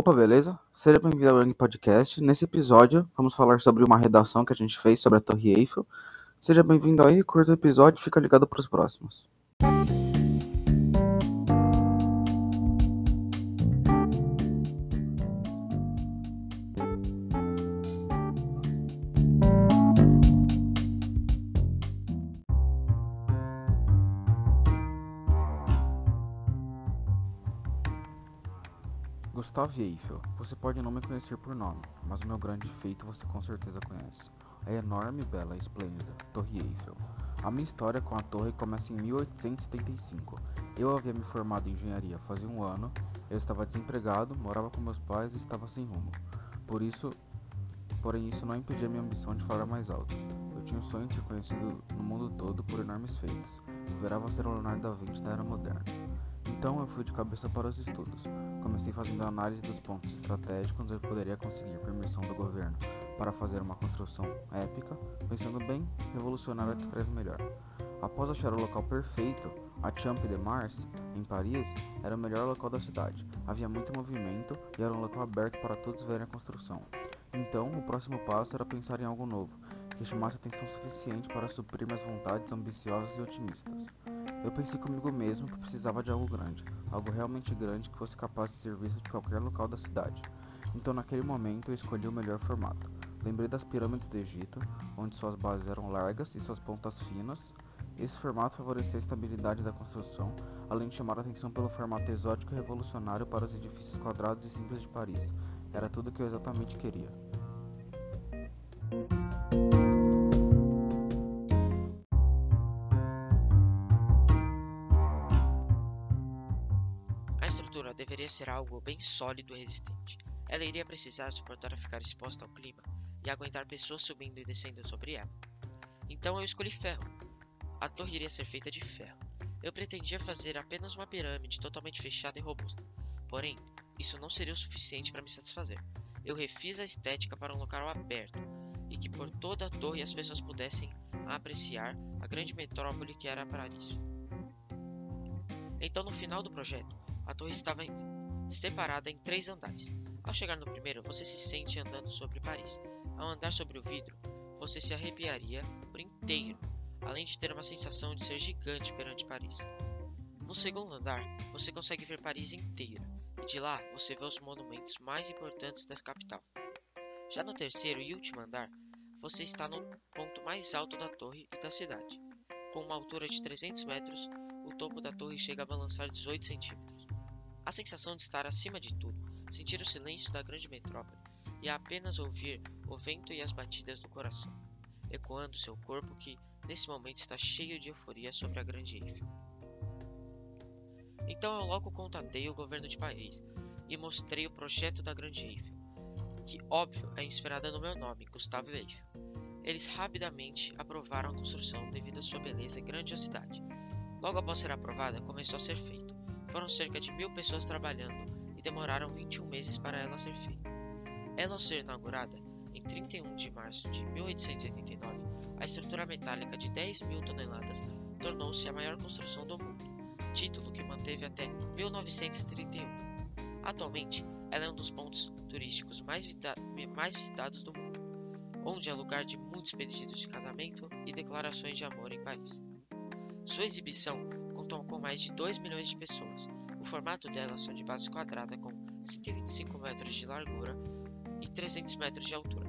Opa, beleza? Seja bem-vindo ao Young Podcast. Nesse episódio, vamos falar sobre uma redação que a gente fez sobre a Torre Eiffel. Seja bem-vindo aí, curta o episódio e fica ligado para os próximos. Gustave Eiffel. Você pode não me conhecer por nome, mas o meu grande feito você com certeza conhece. A enorme, bela e esplêndida Torre Eiffel. A minha história com a torre começa em 1875. Eu havia me formado em engenharia fazia um ano, eu estava desempregado, morava com meus pais e estava sem rumo. Por isso, porém isso não impedia minha ambição de falar mais alto. Eu tinha o sonho de ser conhecido no mundo todo por enormes feitos. Esperava ser o Leonardo da Vinci da era moderna. Então eu fui de cabeça para os estudos. Comecei fazendo análise dos pontos estratégicos onde eu poderia conseguir permissão do governo para fazer uma construção épica, pensando bem, revolucionária descreve melhor. Após achar o local perfeito, a Champ de Mars, em Paris, era o melhor local da cidade. Havia muito movimento e era um local aberto para todos verem a construção. Então, o próximo passo era pensar em algo novo, que chamasse atenção suficiente para suprir minhas vontades ambiciosas e otimistas. Eu pensei comigo mesmo que precisava de algo grande, algo realmente grande que fosse capaz de ser visto de qualquer local da cidade. Então, naquele momento, eu escolhi o melhor formato. Lembrei das pirâmides do Egito, onde suas bases eram largas e suas pontas finas. Esse formato favorecia a estabilidade da construção, além de chamar a atenção pelo formato exótico e revolucionário para os edifícios quadrados e simples de Paris. Era tudo o que eu exatamente queria. Deveria ser algo bem sólido e resistente. Ela iria precisar suportar a ficar exposta ao clima e aguentar pessoas subindo e descendo sobre ela. Então eu escolhi ferro. A torre iria ser feita de ferro. Eu pretendia fazer apenas uma pirâmide totalmente fechada e robusta. Porém, isso não seria o suficiente para me satisfazer. Eu refiz a estética para um local aberto e que por toda a torre as pessoas pudessem apreciar a grande metrópole que era Paris. Então, no final do projeto, a torre estava separada em três andares. Ao chegar no primeiro, você se sente andando sobre Paris. Ao andar sobre o vidro, você se arrepiaria por inteiro, além de ter uma sensação de ser gigante perante Paris. No segundo andar, você consegue ver Paris inteira, e de lá você vê os monumentos mais importantes da capital. Já no terceiro e último andar, você está no ponto mais alto da torre e da cidade. Com uma altura de 300 metros, o topo da torre chega a balançar 18 centímetros. A sensação de estar acima de tudo, sentir o silêncio da grande metrópole e apenas ouvir o vento e as batidas do coração, ecoando seu corpo que, nesse momento, está cheio de euforia sobre a grande Eiffel. Então eu logo contatei o governo de Paris e mostrei o projeto da grande Eiffel, que, óbvio, é inspirada no meu nome, Gustavo Eiffel. Eles rapidamente aprovaram a construção devido à sua beleza e grandiosidade. Logo após ser aprovada, começou a ser feito. Foram cerca de mil pessoas trabalhando e demoraram 21 meses para ela ser feita. Ela ser inaugurada em 31 de março de 1889, a estrutura metálica de 10 mil toneladas tornou-se a maior construção do mundo, título que manteve até 1931. Atualmente, ela é um dos pontos turísticos mais, mais visitados do mundo, onde é lugar de muitos pedidos de casamento e declarações de amor em Paris. Sua exibição contam com mais de 2 milhões de pessoas. O formato delas são de base quadrada com 125 metros de largura e 300 metros de altura.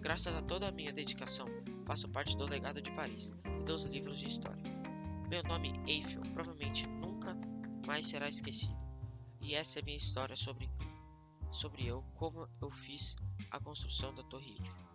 Graças a toda a minha dedicação, faço parte do legado de Paris e dos livros de história. Meu nome Eiffel provavelmente nunca mais será esquecido. E essa é minha história sobre, sobre eu, como eu fiz a construção da Torre Eiffel.